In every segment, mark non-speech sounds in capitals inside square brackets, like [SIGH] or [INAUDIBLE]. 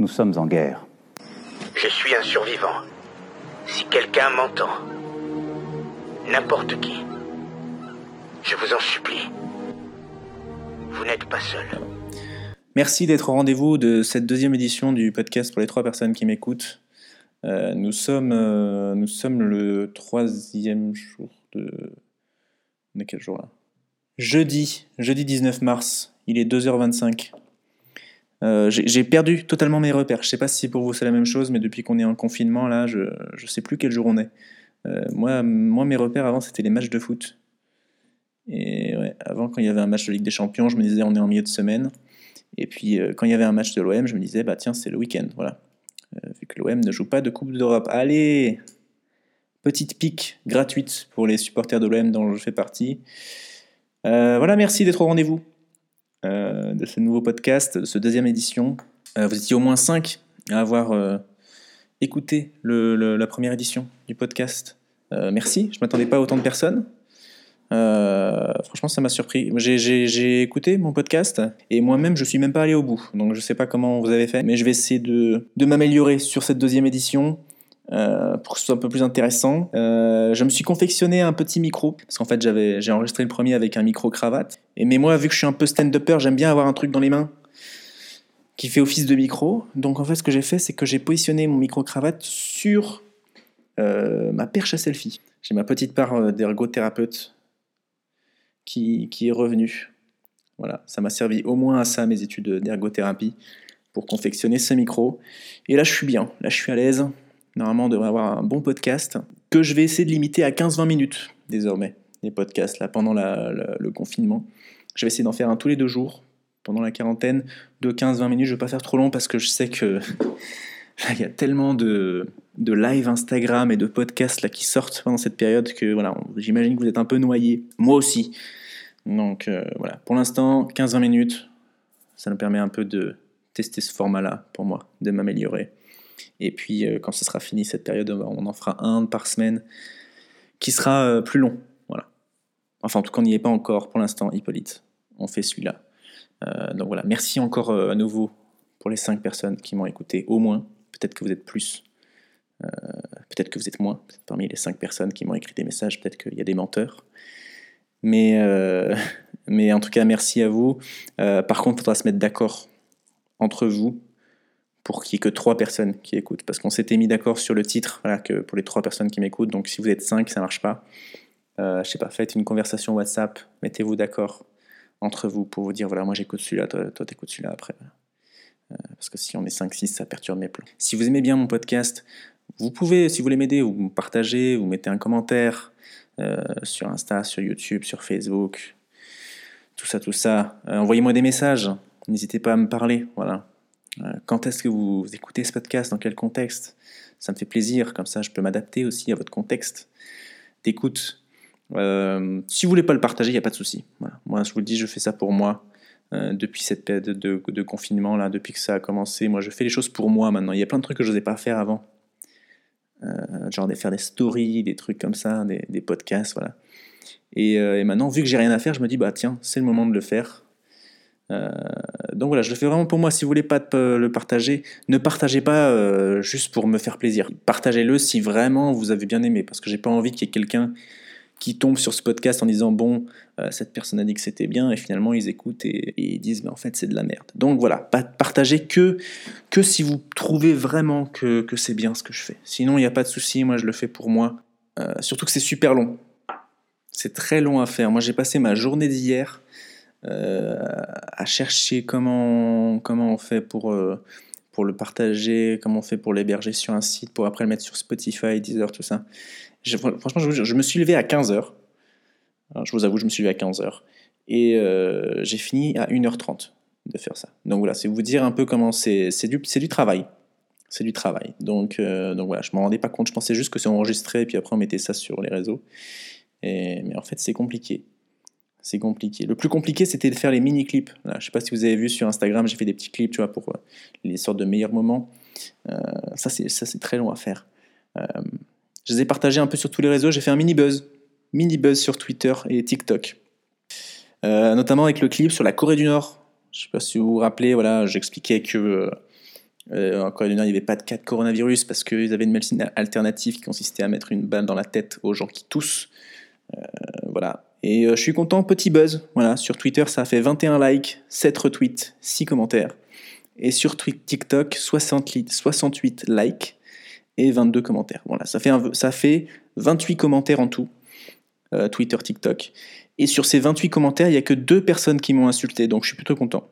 Nous sommes en guerre. Je suis un survivant. Si quelqu'un m'entend, n'importe qui, je vous en supplie, vous n'êtes pas seul. Merci d'être au rendez-vous de cette deuxième édition du podcast pour les trois personnes qui m'écoutent. Euh, nous, sommes, euh, nous sommes le troisième jour de... On est quel jour là? Jeudi, jeudi 19 mars, il est 2h25. Euh, j'ai perdu totalement mes repères. Je sais pas si pour vous c'est la même chose, mais depuis qu'on est en confinement, là, je ne sais plus quel jour on est. Euh, moi, moi, mes repères avant, c'était les matchs de foot. Et avant, quand il y avait un match de Ligue des Champions, je me disais on est en milieu de semaine. Et puis, euh, quand il y avait un match de l'OM, je me disais bah tiens, c'est le week-end. Voilà. vu que l'OM ne joue pas de Coupe d'Europe. Allez Petite pique gratuite pour les supporters de l'OM dont je fais partie. voilà, merci d'être au rendez-vous. Euh, de ce nouveau podcast, de ce deuxième édition. Euh, vous étiez au moins cinq à avoir euh, écouté la première édition du podcast. merci, je ne m'attendais pas à autant de personnes. franchement, ça m'a surpris. J'ai écouté mon podcast et moi-même, je suis même pas allé au bout. Donc, je ne sais pas comment vous avez fait, mais je vais essayer de, de m'améliorer sur cette deuxième édition. Euh, pour que ce soit un peu plus intéressant. Euh, je me suis confectionné un petit micro, parce qu'en fait j'avais, j'ai enregistré le premier avec un micro cravate. Et mais moi, vu que je suis un peu stand-upper, j'aime bien avoir un truc dans les mains qui fait office de micro. Donc en fait, ce que j'ai fait, c'est que j'ai positionné mon micro cravate sur euh, ma perche à selfie. J'ai ma petite part d'ergothérapeute qui, qui est revenue. Voilà, ça m'a servi au moins à ça, mes études d'ergothérapie, pour confectionner ce micro. Et là, je suis bien, là, je suis à l'aise. Normalement, on devrait avoir un bon podcast que je vais essayer de limiter à 15-20 minutes désormais, les podcasts, là, pendant le confinement. Je vais essayer d'en faire un tous les deux jours, pendant la quarantaine, de 15-20 minutes. Je ne vais pas faire trop long parce que je sais que [LAUGHS] il y a tellement de, de live Instagram et de podcasts là, qui sortent pendant cette période que voilà, j'imagine que vous êtes un peu noyés. Moi aussi. Donc euh, voilà, pour l'instant, 15-20 minutes, ça nous permet un peu de tester ce format-là pour moi, de m'améliorer. Et puis, euh, quand ce sera fini cette période, on en fera un par semaine qui sera euh, plus long. Voilà. Enfin, en tout cas, on n'y est pas encore pour l'instant, Hippolyte. On fait celui-là. Euh, donc voilà, merci encore à nouveau pour les cinq personnes qui m'ont écouté, au moins. Peut-être que vous êtes plus. peut-être que vous êtes moins. parmi les cinq personnes qui m'ont écrit des messages, peut-être qu'il y a des menteurs. Mais, [LAUGHS] mais en tout cas, merci à vous. par contre, il faudra se mettre d'accord entre vous pour qu'il n'y ait que trois personnes qui écoutent. Parce qu'on s'était mis d'accord sur le titre, pour les trois personnes qui m'écoutent. Donc si vous êtes cinq, ça ne marche pas. Euh, je sais pas, faites une conversation WhatsApp, mettez-vous d'accord entre vous pour vous dire voilà, moi j'écoute celui-là, toi, t'écoutes celui-là après. Euh, parce que si on est 5-6, ça perturbe mes plans. Si vous aimez bien mon podcast, vous pouvez, si vous voulez m'aider, vous partagez, vous mettez un commentaire euh, sur Insta, sur YouTube, sur Facebook, tout ça, tout ça. Euh, envoyez-moi des messages, n'hésitez pas à me parler, voilà. Euh, quand est-ce que vous écoutez ce podcast? Dans quel contexte? Ça me fait plaisir, comme ça je peux m'adapter aussi à votre contexte d'écoute. Euh, si vous voulez pas le partager, il n'y a pas de souci. Moi, je vous le dis, je fais ça pour moi. Euh, depuis cette période de, confinement, là, depuis que ça a commencé, moi je fais les choses pour moi maintenant. Il y a plein de trucs que je n'osais pas faire avant. genre de faire des stories, des trucs comme ça, des, podcasts, voilà. Et, et, maintenant, vu que j'ai rien à faire, je me dis, bah tiens, c'est le moment de le faire. Euh, donc voilà, je le fais vraiment pour moi. Si vous voulez pas le partager, ne partagez pas euh, juste pour me faire plaisir. Partagez-le si vraiment vous avez bien aimé, parce que j'ai pas envie qu'il y ait quelqu'un qui tombe sur ce podcast en disant bon, euh, cette personne a dit que c'était bien, et finalement ils écoutent et, ils disent mais en fait c'est de la merde. Donc voilà, partagez que, que si vous trouvez vraiment que, que c'est bien ce que je fais. Sinon il n'y a pas de souci, moi je le fais pour moi. surtout que c'est super long. C'est très long à faire. Moi j'ai passé ma journée d'hier euh, à chercher comment, comment on fait pour, euh, pour le partager, comment on fait pour l'héberger sur un site, pour après le mettre sur Spotify, Deezer, tout ça. franchement, je, me suis levé à 15h. je vous avoue, je me suis levé à 15h. Et euh, j'ai fini à 1h30 de faire ça. Donc voilà, c'est vous dire un peu comment c'est. C'est du, du travail. C'est du travail. Donc, donc voilà, je ne m'en rendais pas compte. Je pensais juste que c'est enregistré et puis après on mettait ça sur les réseaux. Mais en fait, c'est compliqué c'est compliqué. Le plus compliqué, c'était de faire les mini-clips. Je ne sais pas si vous avez vu sur Instagram, j'ai fait des petits clips, tu vois, pour euh, les sortes de meilleurs moments. Euh, ça, c'est très long à faire. Euh, je les ai partagés un peu sur tous les réseaux. J'ai fait un mini-buzz. Mini-buzz sur Twitter et TikTok. notamment avec le clip sur la Corée du Nord. Je ne sais pas si vous vous rappelez, voilà, j'expliquais que en Corée du Nord, il n'y avait pas de cas de coronavirus parce qu'ils avaient une médecine alternative qui consistait à mettre une balle dans la tête aux gens qui toussent. Voilà. Et euh, je suis content, petit buzz. Voilà, sur Twitter, ça a fait 21 likes, 7 retweets, 6 commentaires. Et sur TikTok, 68, 68 likes et 22 commentaires. Voilà, ça fait, ça fait 28 commentaires en tout, euh, Twitter, TikTok. Et sur ces 28 commentaires, il n'y a que deux personnes qui m'ont insulté, donc je suis plutôt content.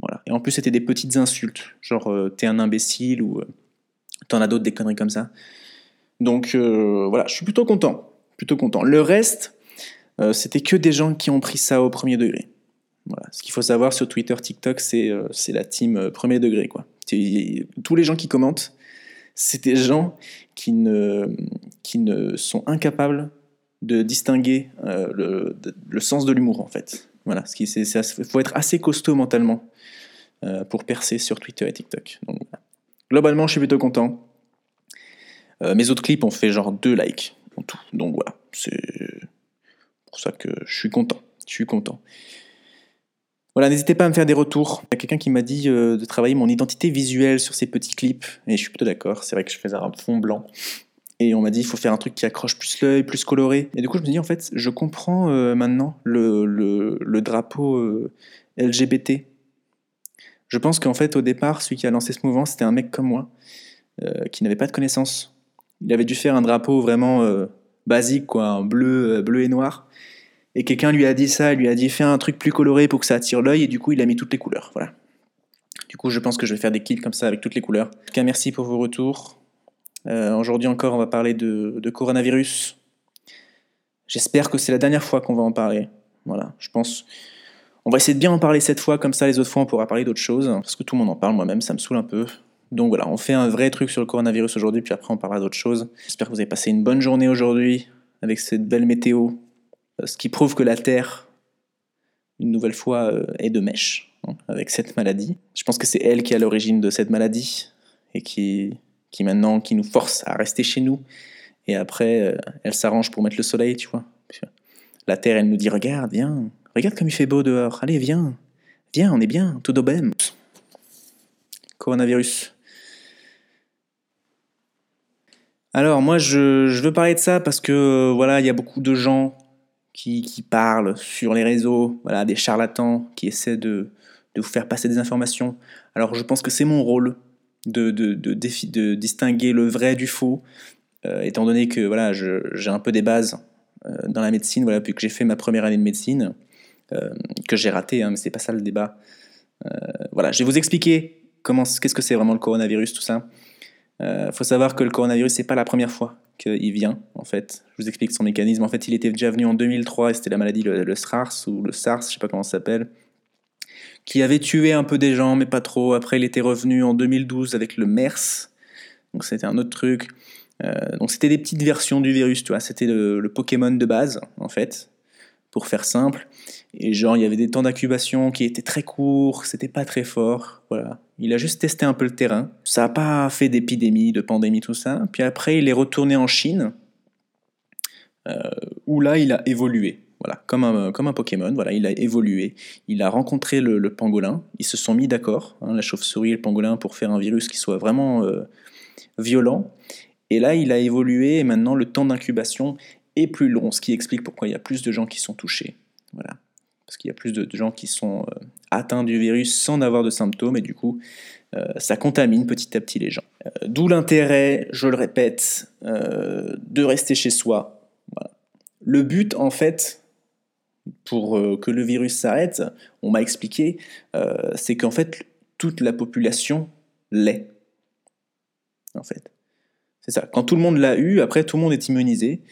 Voilà. Et en plus, c'était des petites insultes, genre euh, t'es un imbécile ou euh, t'en as d'autres, des conneries comme ça. Donc voilà, je suis plutôt content. Plutôt content. Le reste, c'était que des gens qui ont pris ça au premier degré. Voilà. Ce qu'il faut savoir sur Twitter, TikTok, c'est la team premier degré. Quoi. Tous les gens qui commentent, c'est des gens qui ne, qui ne sont incapables de distinguer euh, le, le, sens de l'humour en fait. Voilà, il faut être assez costaud mentalement euh, pour percer sur Twitter et TikTok. Globalement, je suis plutôt content. Euh, mes autres clips ont fait genre deux likes en tout. Donc voilà, c'est pour ça que je suis content. Je suis content. Voilà, n'hésitez pas à me faire des retours. Il y a quelqu'un qui m'a dit euh, de travailler mon identité visuelle sur ces petits clips, et je suis plutôt d'accord. C'est vrai que je faisais un fond blanc. Et on m'a dit il faut faire un truc qui accroche plus l'œil, plus coloré. Et du coup, je me dis en fait, je comprends euh, maintenant le, le, drapeau euh, LGBT. Je pense qu'en fait, au départ, celui qui a lancé ce mouvement, c'était un mec comme moi, qui n'avait pas de connaissances. Il avait dû faire un drapeau vraiment basique, quoi, bleu, bleu et noir. Et quelqu'un lui a dit ça, il lui a dit fais un truc plus coloré pour que ça attire l'œil, et du coup il a mis toutes les couleurs. Voilà. Du coup, je pense que je vais faire des kits comme ça avec toutes les couleurs. En tout cas, merci pour vos retours. Euh, aujourd'hui encore, on va parler de, coronavirus. J'espère que c'est la dernière fois qu'on va en parler. Voilà, je pense. On va essayer de bien en parler cette fois, comme ça les autres fois on pourra parler d'autres choses. Parce que tout le monde en parle, moi-même, ça me saoule un peu. Donc voilà, on fait un vrai truc sur le coronavirus aujourd'hui, puis après on parlera d'autres choses. J'espère que vous avez passé une bonne journée aujourd'hui, avec cette belle météo. Euh, ce qui prouve que la Terre, une nouvelle fois, euh, est de mèche hein, avec cette maladie. Je pense que c'est elle qui est à l'origine de cette maladie et qui, maintenant qui nous force à rester chez nous. Et après, euh, elle s'arrange pour mettre le soleil, tu vois. La Terre, elle nous dit regarde, viens, regarde comme il fait beau dehors. Allez, viens, viens, on est bien, tout au même. Coronavirus. Alors moi je, veux parler de ça parce que voilà il y a beaucoup de gens qui, parlent sur les réseaux, voilà, des charlatans qui essaient de, vous faire passer des informations. Alors je pense que c'est mon rôle de, distinguer le vrai du faux, euh, étant donné que voilà, j'ai un peu des bases euh, dans la médecine, voilà, depuis que j'ai fait ma première année de médecine, euh, que j'ai raté, hein, mais c'est pas ça le débat. voilà, je vais vous expliquer comment, qu'est-ce que c'est vraiment le coronavirus, tout ça. Il faut savoir que le coronavirus, c'est pas la première fois qu'il vient, en fait. Je vous explique son mécanisme. En fait, il était déjà venu en 2003, et c'était la maladie, le, SARS, ou le SARS, je sais pas comment ça s'appelle, qui avait tué un peu des gens, mais pas trop. Après, il était revenu en 2012 avec le MERS, donc c'était un autre truc. Euh, donc c'était des petites versions du virus, tu vois. C'était le, le, Pokémon de base, en fait, pour faire simple. Et genre, il y avait des temps d'incubation qui étaient très courts, c'était pas très fort. Voilà. Il a juste testé un peu le terrain. Ça n'a pas fait d'épidémie, de pandémie, tout ça. Puis après, il est retourné en Chine, euh, où là, il a évolué. Voilà, comme un, comme un Pokémon, voilà, il a évolué. Il a rencontré le, pangolin. Ils se sont mis d'accord, hein, la chauve-souris et le pangolin, pour faire un virus qui soit vraiment euh, violent. Et là, il a évolué et maintenant le temps d'incubation est plus long, ce qui explique pourquoi il y a plus de gens qui sont touchés. Voilà parce qu'il y a plus de, gens qui sont euh, atteints du virus sans avoir de symptômes, et du coup, euh, ça contamine petit à petit les gens. Euh, d'où l'intérêt, je le répète, de rester chez soi. Le but, en fait, pour que le virus s'arrête, on m'a expliqué, c'est qu'en fait, toute la population l'est. En fait. C'est ça. Quand tout le monde l'a eu, après, tout le monde est immunisé.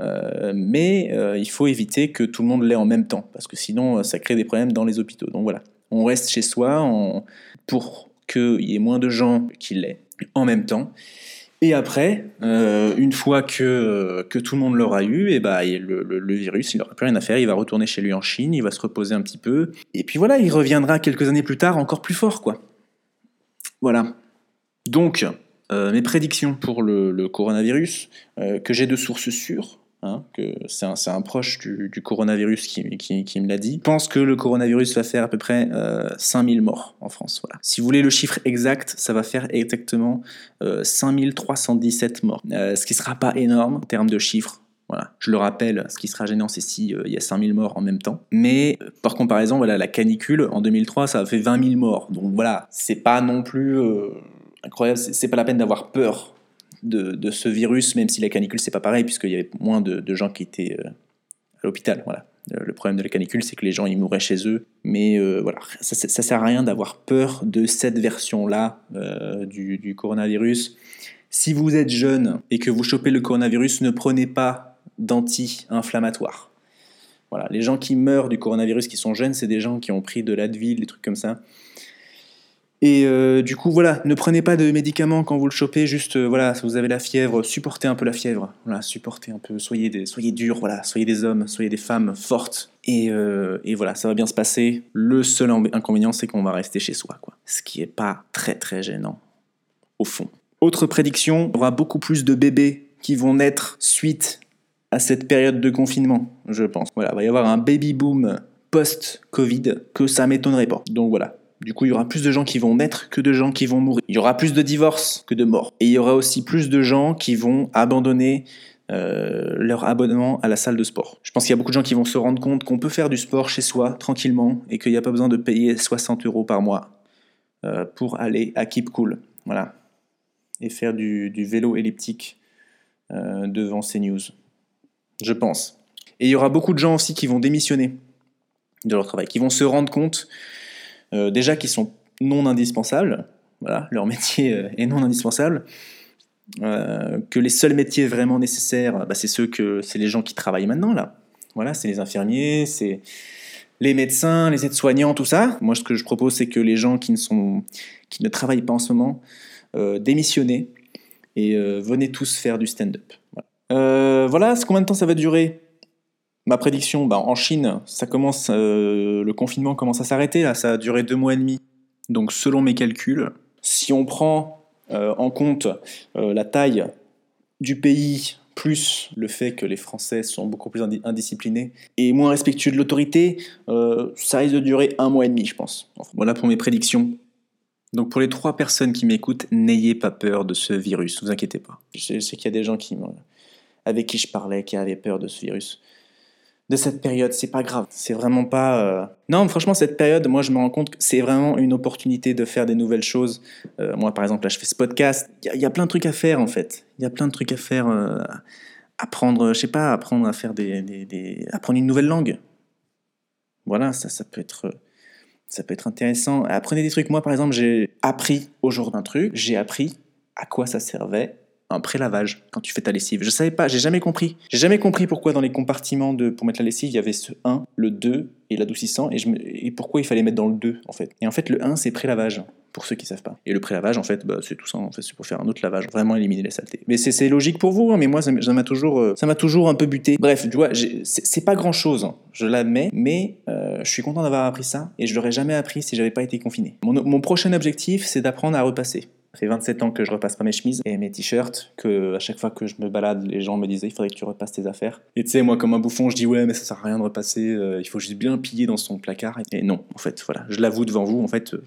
Euh, mais euh, il faut éviter que tout le monde l'ait en même temps, parce que sinon euh, ça crée des problèmes dans les hôpitaux. Donc voilà, on reste chez soi pour qu'il y ait moins de gens qui l'aient en même temps. Et après, une fois que, que tout le monde l'aura eu, et bah, le, le, virus, il n'aura plus rien à faire, il va retourner chez lui en Chine, il va se reposer un petit peu, et puis voilà, il reviendra quelques années plus tard encore plus fort, quoi. Voilà. Donc, mes prédictions pour le, coronavirus, que j'ai de sources sûres, Hein, que c'est un, proche du, coronavirus qui, me l'a dit, pense que le coronavirus va faire à peu près euh, 5000 morts en France. Si vous voulez le chiffre exact, ça va faire exactement euh, 5317 morts, euh, ce qui sera pas énorme en termes de chiffres. Voilà. Je le rappelle, ce qui sera gênant, c'est s'il il y a 5000 morts en même temps. Mais euh, par comparaison, voilà, la canicule en 2003, ça a fait 20 000 morts. Donc voilà, c'est pas non plus euh, incroyable, c'est pas la peine d'avoir peur de, ce virus, même si la canicule, c'est pas pareil, puisqu'il y avait moins de, gens qui étaient euh, à l'hôpital. Voilà. Le problème de la canicule, c'est que les gens, ils mouraient chez eux. Mais euh, voilà, ça, ça, sert à rien d'avoir peur de cette version-là euh, du, du, coronavirus. Si vous êtes jeune et que vous chopez le coronavirus, ne prenez pas d'anti-inflammatoires. Voilà, les gens qui meurent du coronavirus qui sont jeunes, c'est des gens qui ont pris de l'Advil, des trucs comme ça. Et euh, du coup, voilà, ne prenez pas de médicaments quand vous le chopez, juste, euh, voilà, si vous avez la fièvre, supportez un peu la fièvre, voilà, supportez un peu, soyez, des, soyez durs, voilà, soyez des hommes, soyez des femmes fortes, et, euh, voilà, ça va bien se passer. Le seul inconvénient, c'est qu'on va rester chez soi, quoi. Ce qui est pas très très gênant, au fond. Autre prédiction, il y aura beaucoup plus de bébés qui vont naître suite à cette période de confinement, je pense. Voilà, il va y avoir un baby boom post-Covid que ça m'étonnerait pas. Donc voilà, du coup, il y aura plus de gens qui vont naître que de gens qui vont mourir. Il y aura plus de divorces que de morts. Et il y aura aussi plus de gens qui vont abandonner euh, leur abonnement à la salle de sport. Je pense qu'il y a beaucoup de gens qui vont se rendre compte qu'on peut faire du sport chez soi tranquillement et qu'il n'y a pas besoin de payer 60 euros par mois euh, pour aller à Keep Cool. Voilà. Et faire du, vélo elliptique euh, devant CNews. Je pense. Et il y aura beaucoup de gens aussi qui vont démissionner de leur travail, qui vont se rendre compte euh, déjà qui sont non indispensables, voilà, leur métier euh, est non indispensable, euh, que les seuls métiers vraiment nécessaires, bah, c'est ceux que c'est les gens qui travaillent maintenant là. Voilà, c'est les infirmiers, c'est les médecins, les aides-soignants, tout ça. Moi, ce que je propose, c'est que les gens qui ne sont, qui ne travaillent pas en ce moment, euh, démissionnez et venez tous faire du stand-up. Voilà. Voilà, combien de temps ça va durer? Ma prédiction, bah, en Chine, ça commence, euh, le confinement commence à s'arrêter, là, ça a duré deux mois et demi. Donc selon mes calculs, si on prend euh, en compte euh, la taille du pays, plus le fait que les Français sont beaucoup plus indisciplinés et moins respectueux de l'autorité, ça risque de durer un mois et demi, je pense. Voilà pour mes prédictions. Donc pour les trois personnes qui m'écoutent, n'ayez pas peur de ce virus, ne vous inquiétez pas. Je sais qu'il y a des gens qui, avec qui je parlais qui avaient peur de ce virus de cette période. C'est pas grave. C'est vraiment pas. Euh... Non, franchement, cette période, moi, je me rends compte que c'est vraiment une opportunité de faire des nouvelles choses. Euh, moi, par exemple, là, je fais ce podcast. Il y, a plein de trucs à faire, en fait. Il y a plein de trucs à faire. Euh, apprendre, je sais pas, apprendre à faire des, des, des, apprendre une nouvelle langue. Voilà, ça, ça peut être. Ça peut être intéressant. Apprenez des trucs. Moi, par exemple, j'ai appris aujourd'hui un truc. J'ai appris à quoi ça servait un pré-lavage quand tu fais ta lessive. Je savais pas, j'ai jamais compris. J'ai jamais compris pourquoi dans les compartiments de, pour mettre la lessive, il y avait ce 1, le 2 et l'adoucissant, et, pourquoi il fallait mettre dans le 2 en fait. Et en fait, le 1, c'est pré-lavage, pour ceux qui savent pas. Et le pré-lavage, en fait, bah, c'est tout ça, en fait, c'est pour faire un autre lavage, vraiment éliminer les saletés. Mais c'est logique pour vous, hein, mais moi, ça m'a toujours, euh, ça m'a toujours un peu buté. Bref, tu vois, c'est pas grand chose, hein, je l'admets, mais euh, je suis content d'avoir appris ça, et je l'aurais jamais appris si j'avais pas été confiné. Mon prochain objectif, c'est d'apprendre à repasser. Ça fait 27 ans que je repasse pas mes chemises et mes t-shirts, que à chaque fois que je me balade, les gens me disaient il faudrait que tu repasses tes affaires. Et tu sais, moi comme un bouffon, je dis ouais, mais ça sert à rien de repasser, euh, il faut juste bien piller dans son placard. Et non, en fait, voilà, je l'avoue devant vous, en fait, euh,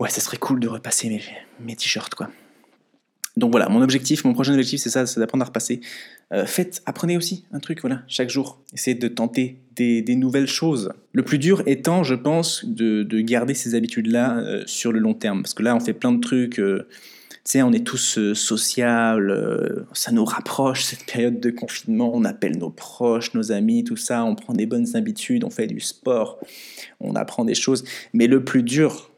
ouais, ça serait cool de repasser mes, mes t-shirts, quoi. Donc voilà, mon objectif, mon prochain objectif, c'est ça, c'est d'apprendre à repasser. Euh, faites, apprenez aussi un truc, voilà, chaque jour. Essayez de tenter des, nouvelles choses. Le plus dur étant, je pense, de, de garder ces habitudes-là euh, sur le long terme. Parce que là, on fait plein de trucs. Euh, tu sais, on est tous sociables, ça nous rapproche cette période de confinement. On appelle nos proches, nos amis, tout ça. On prend des bonnes habitudes, on fait du sport, on apprend des choses. Mais le plus dur,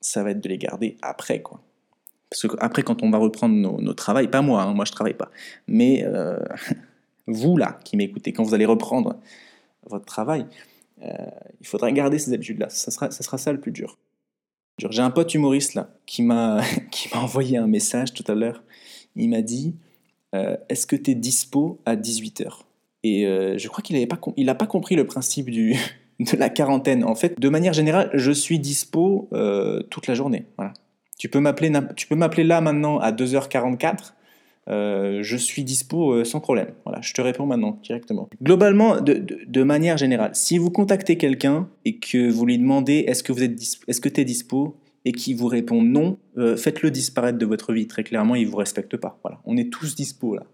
ça va être de les garder après, quoi. Parce qu'après, quand on va reprendre nos, nos travails, pas moi, hein, moi je travaille pas, mais euh, [LAUGHS] vous là qui m'écoutez, quand vous allez reprendre votre travail, euh, il faudra garder ces habitudes-là. Ça sera, ça le plus dur. J'ai un pote humoriste là [LAUGHS] qui m'a envoyé un message tout à l'heure. Il m'a dit euh, Est-ce que tu es dispo à 18h Et je crois qu'il n'a pas, il pas compris le principe du, [LAUGHS] de la quarantaine. En fait, de manière générale, je suis dispo toute la journée. Voilà. Tu peux m'appeler, là maintenant à 2h44. euh, je suis dispo euh, sans problème. Voilà, je te réponds maintenant directement. Globalement, de, manière générale, si vous contactez quelqu'un et que vous lui demandez est-ce que vous êtes est-ce que tu es dispo et qu'il vous répond non, euh, faites-le disparaître de votre vie. Très clairement, il vous respecte pas. Voilà, on est tous dispo là.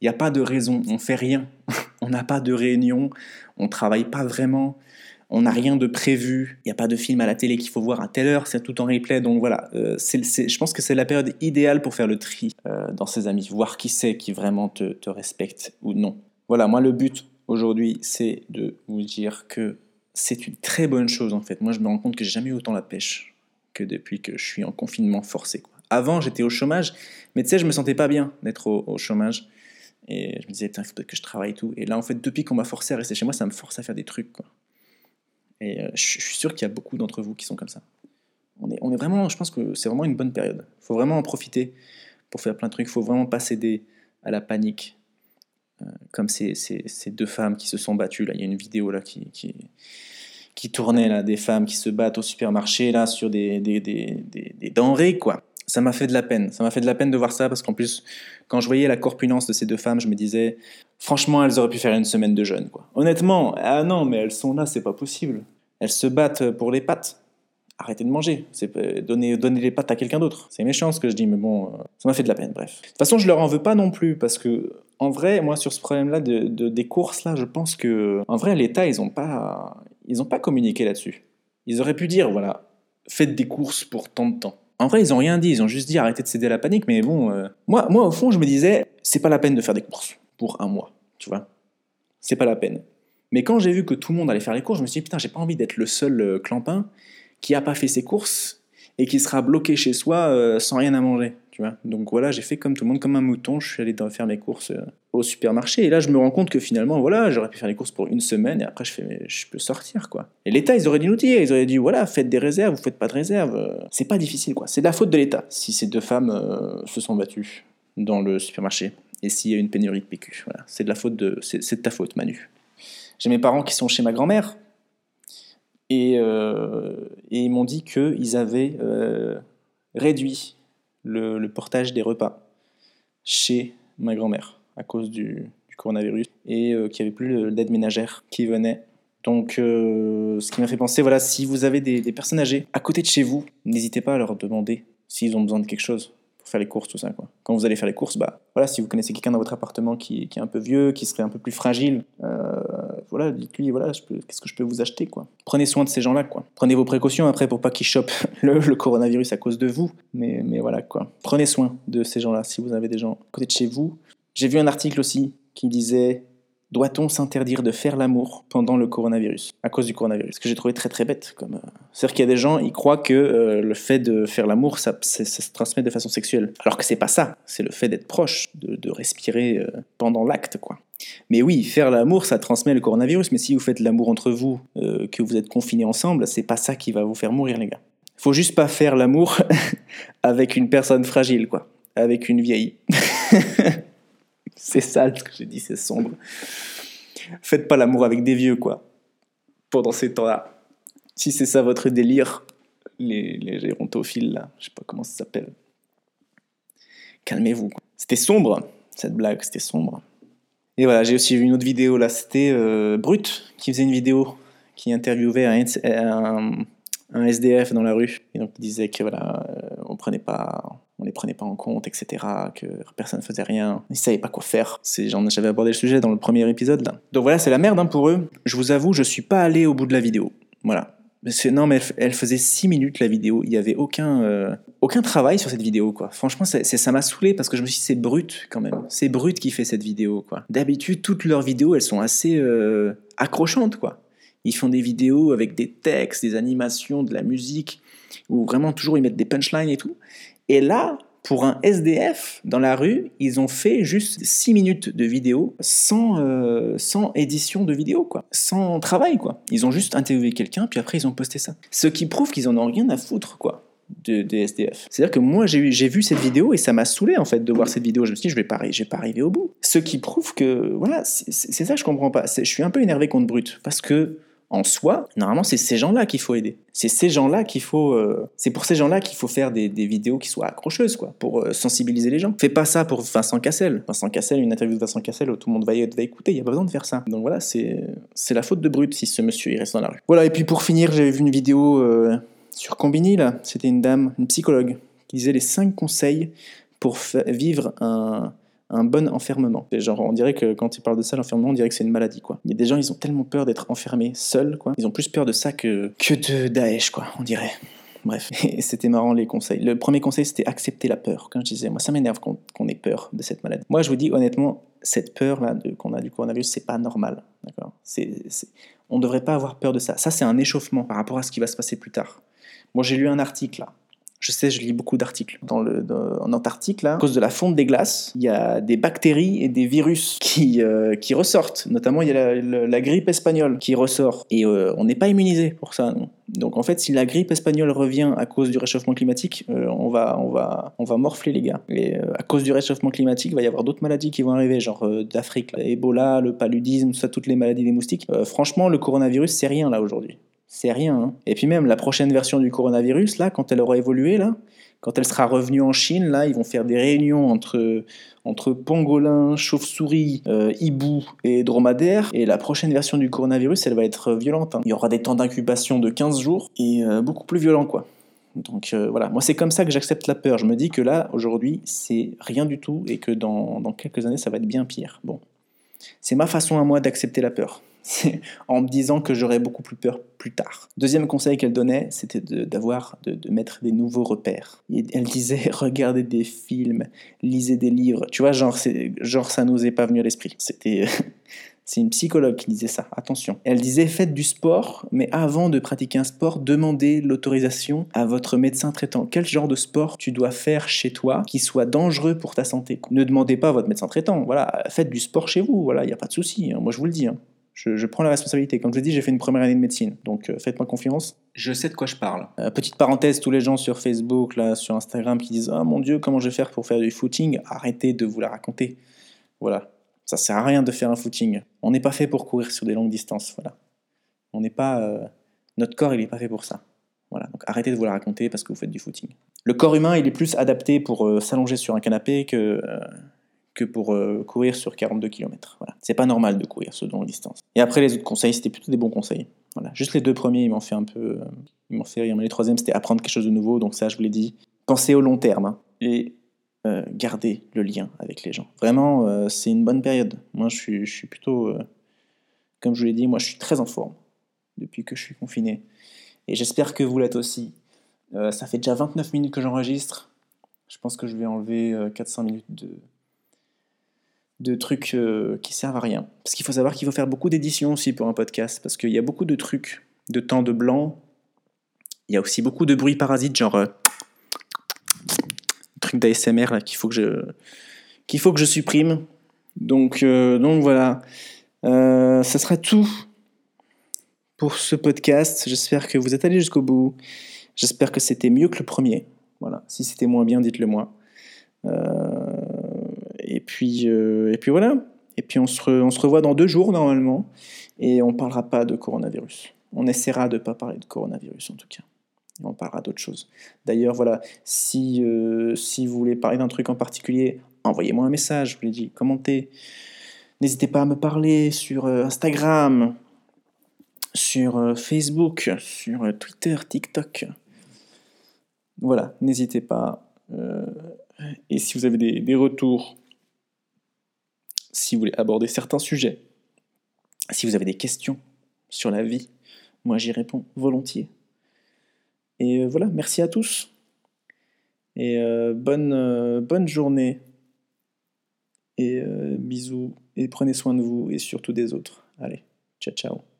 Il n'y a pas de raison, on fait rien. [LAUGHS] on n'a pas de réunion, on travaille pas vraiment on n'a rien de prévu, il n'y a pas de film à la télé qu'il faut voir à telle heure, c'est tout en replay. Donc voilà, euh, je pense que c'est la période idéale pour faire le tri euh, dans ses amis, voir qui c'est qui vraiment te, respecte ou non. Voilà, moi le but aujourd'hui, c'est de vous dire que c'est une très bonne chose en fait. Moi je me rends compte que j'ai jamais eu autant la pêche que depuis que je suis en confinement forcé. Avant j'étais au chômage, mais tu sais, je me sentais pas bien d'être au, chômage. Et je me disais, il faut que je travaille tout. Et là, en fait, depuis qu'on m'a forcé à rester chez moi, ça me force à faire des trucs. Quoi. Et euh, je suis sûr qu'il y a beaucoup d'entre vous qui sont comme ça. On est, on est vraiment, je pense que c'est vraiment une bonne période. Il faut vraiment en profiter pour faire plein de trucs. Il faut vraiment pas céder à la panique. Euh, comme ces, ces, deux femmes qui se sont battues. Là. Il y a une vidéo là, qui, qui, qui tournait, là, des femmes qui se battent au supermarché là, sur des, des, des, des denrées. quoi. Ça m'a fait de la peine. Ça m'a fait de la peine de voir ça parce qu'en plus, quand je voyais la corpulence de ces deux femmes, je me disais, franchement, elles auraient pu faire une semaine de jeûne. Quoi. Honnêtement, ah non, mais elles sont là, c'est pas possible. Elles se battent pour les pattes. Arrêtez de manger. C'est donner, les pattes à quelqu'un d'autre. C'est méchant ce que je dis, mais bon, euh, ça m'a fait de la peine. Bref. De toute façon, je leur en veux pas non plus parce que, en vrai, moi, sur ce problème-là de, des courses, là, je pense que, en vrai, l'État, ils ont pas, pas communiqué là-dessus. Ils auraient pu dire, voilà, faites des courses pour tant de temps. En vrai, ils ont rien dit. Ils ont juste dit arrêtez de céder à la panique. Mais bon, euh, moi, moi, au fond, je me disais, c'est pas la peine de faire des courses pour un mois. Tu vois, c'est pas la peine. Mais quand j'ai vu que tout le monde allait faire les courses, je me suis dit, putain, j'ai pas envie d'être le seul euh, clampin qui a pas fait ses courses et qui sera bloqué chez soi euh, sans rien à manger. Tu vois Donc voilà, j'ai fait comme tout le monde, comme un mouton, je suis allé faire mes courses euh, au supermarché. Et là, je me rends compte que finalement, voilà, j'aurais pu faire les courses pour une semaine et après, je, fais, je peux sortir, quoi. Et l'État, ils auraient dû nous dire, ils auraient dit, voilà, faites des réserves, vous faites pas de réserves. C'est pas difficile, quoi. C'est de la faute de l'État si ces deux femmes se sont battues dans le supermarché et s'il y a une pénurie de PQ. Voilà. C'est de la faute de, c'est de ta faute, Manu. J'ai mes parents qui sont chez ma grand-mère. Et, euh, ils m'ont dit qu'ils avaient euh, réduit le, portage des repas chez ma grand-mère à cause du, coronavirus et euh, qu'il n'y avait plus d'aide ménagère qui venait. Donc, ce qui m'a fait penser, voilà, si vous avez des personnes âgées à côté de chez vous, n'hésitez pas à leur demander s'ils ont besoin de quelque chose faire les courses, tout ça. Quoi. Quand vous allez faire les courses, bah, voilà, si vous connaissez quelqu'un dans votre appartement qui, qui, est un peu vieux, qui serait un peu plus fragile, euh, voilà, dites-lui, voilà, qu'est-ce que je peux vous acheter, quoi. Prenez soin de ces gens-là, quoi. Prenez vos précautions après pour pas qu'ils chopent [LAUGHS] le, le, coronavirus à cause de vous, mais, mais voilà, quoi. Prenez soin de ces gens-là si vous avez des gens à côté de chez vous. J'ai vu un article aussi qui disait doit-on s'interdire de faire l'amour pendant le coronavirus, à cause du coronavirus? Ce que j'ai trouvé très très bête. Comme, euh, C'est-à-dire qu'il y a des gens, ils croient que euh, le fait de faire l'amour, ça, se transmet de façon sexuelle. Alors que c'est pas ça, c'est le fait d'être proche, de, respirer euh, pendant l'acte, quoi. Mais oui, faire l'amour, ça transmet le coronavirus, mais si vous faites l'amour entre vous, que vous êtes confinés ensemble, c'est pas ça qui va vous faire mourir, les gars. Faut juste pas faire l'amour [LAUGHS] avec une personne fragile, quoi. Avec une vieille. [LAUGHS] c'est sale ce que j'ai dit, c'est sombre. Faites pas l'amour avec des vieux, quoi. Pendant ces temps-là. Si c'est ça votre délire, les, les gérontophiles, là, je sais pas comment ça s'appelle. Calmez-vous. C'était sombre, cette blague, c'était sombre. Et voilà, j'ai aussi vu une autre vidéo, là, c'était euh, Brut, qui faisait une vidéo, qui interviewait un, un, SDF dans la rue. Et donc, il disait que voilà, euh, on prenait pas on les prenait pas en compte, etc., que personne ne faisait rien, ils savaient pas quoi faire. J'avais abordé le sujet dans le premier épisode. Donc voilà, c'est la merde hein, pour eux. Je vous avoue, je suis pas allé au bout de la vidéo. Voilà. Non, mais elle, faisait 6 minutes la vidéo. Il y avait aucun, euh, aucun travail sur cette vidéo, quoi. Franchement, ça m'a saoulé parce que je me suis dit, c'est brut quand même. C'est brut qui fait cette vidéo, quoi. D'habitude, toutes leurs vidéos, elles sont assez euh, accrochantes, quoi. Ils font des vidéos avec des textes, des animations, de la musique, où vraiment toujours ils mettent des punchlines et tout. Et là, pour un SDF dans la rue, ils ont fait juste 6 minutes de vidéo sans, euh, sans édition de vidéo, quoi. Sans travail, quoi. Ils ont juste interviewé quelqu'un, puis après ils ont posté ça. Ce qui prouve qu'ils en ont rien à foutre, quoi. des SDF. C'est-à-dire que moi j'ai vu cette vidéo et ça m'a saoulé en fait de voir cette vidéo. Je me suis dit je vais pas, je vais pas arriver au bout. Ce qui prouve que voilà c'est ça je comprends pas. Je suis un peu énervé contre Brut parce que en soi, normalement, c'est ces gens-là qu'il faut aider. C'est ces gens-là qu'il faut. euh, c'est pour ces gens-là qu'il faut faire des, vidéos qui soient accrocheuses, quoi, pour euh, sensibiliser les gens. Fais pas ça pour Vincent Cassel. Vincent Cassel, une interview de Vincent Cassel où tout le monde va, y- va écouter. Il y a pas besoin de faire ça. Donc voilà, c'est la faute de Brut si ce monsieur il reste dans la rue. Voilà. Et puis pour finir, j'avais vu une vidéo euh, sur Combini là. C'était une dame, une psychologue, qui disait les 5 conseils pour vivre un un bon enfermement. Genre, on dirait que quand tu parles de ça, l'enfermement, on dirait que c'est une maladie, quoi. Il y a des gens, ils ont tellement peur d'être enfermés seuls, quoi. Ils ont plus peur de ça que, que de Daesh, quoi, on dirait. Bref, [LAUGHS] c'était marrant les conseils. Le premier conseil, c'était accepter la peur. Comme je disais, moi, ça m'énerve qu'on ait peur de cette maladie. Moi, je vous dis honnêtement, cette peur-là de- qu'on a du coronavirus, c'est pas normal. D'accord? On ne devrait pas avoir peur de ça. Ça, c'est un échauffement par rapport à ce qui va se passer plus tard. Moi, j'ai lu un article là. Je sais, je lis beaucoup d'articles. En Antarctique, là, à cause de la fonte des glaces, il y a des bactéries et des virus qui, euh, qui ressortent. Notamment, il y a la, grippe espagnole qui ressort. Et euh, on n'est pas immunisé pour ça. Donc en fait, si la grippe espagnole revient à cause du réchauffement climatique, euh, on, va, on, va, on va morfler les gars. Et à cause du réchauffement climatique, il va y avoir d'autres maladies qui vont arriver, genre d'Afrique. Ebola, le paludisme, ça, toutes les maladies des moustiques. Franchement, le coronavirus, c'est rien là aujourd'hui. C'est rien. hein. Et puis même la prochaine version du coronavirus, là, quand elle aura évolué, là, quand elle sera revenue en Chine, là, ils vont faire des réunions entre, entre pangolins, chauves-souris, euh, hiboux et dromadaires. Et la prochaine version du coronavirus, elle va être violente. hein. Il y aura des temps d'incubation de 15 jours et euh, beaucoup plus violent, quoi. Donc euh, voilà, moi c'est comme ça que j'accepte la peur. Je me dis que là, aujourd'hui, c'est rien du tout et que dans, dans quelques années, ça va être bien pire. Bon, c'est ma façon à moi d'accepter la peur. En me disant que j'aurai beaucoup plus peur plus tard. Deuxième conseil qu'elle donnait, c'était d'avoir, de, de mettre des nouveaux repères. Et elle disait, [LAUGHS] regardez des films, lisez des livres. Tu vois, genre, genre ça nous pas venu à l'esprit. C'était... [LAUGHS] C'est une psychologue qui disait ça, attention. Elle disait faites du sport, mais avant de pratiquer un sport, demandez l'autorisation à votre médecin traitant. Quel genre de sport tu dois faire chez toi qui soit dangereux pour ta santé? Ne demandez pas à votre médecin traitant. Voilà, faites du sport chez vous. Voilà, il n'y a pas de souci. hein. Moi, je vous le dis. hein. Je, je prends la responsabilité. Comme je dit, j'ai fait une première année de médecine, donc euh, faites-moi confiance. Je sais de quoi je parle. Euh, petite parenthèse, tous les gens sur Facebook, là, sur Instagram, qui disent Ah mon Dieu, comment je vais faire pour faire du footing? Arrêtez de vous la raconter. Voilà, ça sert à rien de faire un footing. On n'est pas fait pour courir sur des longues distances. Voilà, on n'est pas. euh, Notre corps, il n'est pas fait pour ça. Voilà, donc arrêtez de vous la raconter parce que vous faites du footing. Le corps humain, il est plus adapté pour s'allonger sur un canapé que, que pour euh, courir sur 42 km. Voilà. C'est pas normal de courir sur de longues distances. Et après, les autres conseils, c'était plutôt des bons conseils. Voilà. Juste les deux premiers, ils m'ont fait un peu. euh, ils m'ont fait rire. Mais les troisièmes, c'était apprendre quelque chose de nouveau. Donc ça, je vous l'ai dit. Pensez au long terme. hein, et euh, gardez le lien avec les gens. Vraiment, euh, c'est une bonne période. Moi, je suis, je suis plutôt. comme je vous l'ai dit, moi, je suis très en forme depuis que je suis confiné. Et j'espère que vous l'êtes aussi. Ça fait déjà 29 minutes que j'enregistre. Je pense que je vais enlever euh, 400 minutes de, de trucs euh, qui servent à rien. Parce qu'il faut savoir qu'il faut faire beaucoup d'éditions aussi pour un podcast. Parce qu'il y a beaucoup de trucs, de temps de blanc. Il y a aussi beaucoup de bruits parasites, genre. euh, trucs d'ASMR là qu'il faut que je faut que je supprime. Donc, euh, donc voilà. Euh, ça sera tout pour ce podcast. J'espère que vous êtes allés jusqu'au bout. J'espère que c'était mieux que le premier. Voilà. Si c'était moins bien, dites-le moi. Euh, et puis, euh, et puis voilà. Et puis on se, re- on se revoit dans deux jours normalement. Et on parlera pas de coronavirus. On essaiera de pas parler de coronavirus en tout cas. On parlera d'autre chose. D'ailleurs, voilà, si, euh, si vous voulez parler d'un truc en particulier, envoyez-moi un message, je vous l'ai dit, commentez. N'hésitez pas à me parler sur euh, Instagram, sur Facebook, sur Twitter, TikTok. Voilà, n'hésitez pas. Et si vous avez des, des retours, si vous voulez aborder certains sujets, si vous avez des questions sur la vie, moi j'y réponds volontiers. Et euh, voilà, merci à tous. Et euh, bonne, euh, bonne journée. Et bisous. Et prenez soin de vous et surtout des autres. Allez, ciao ciao.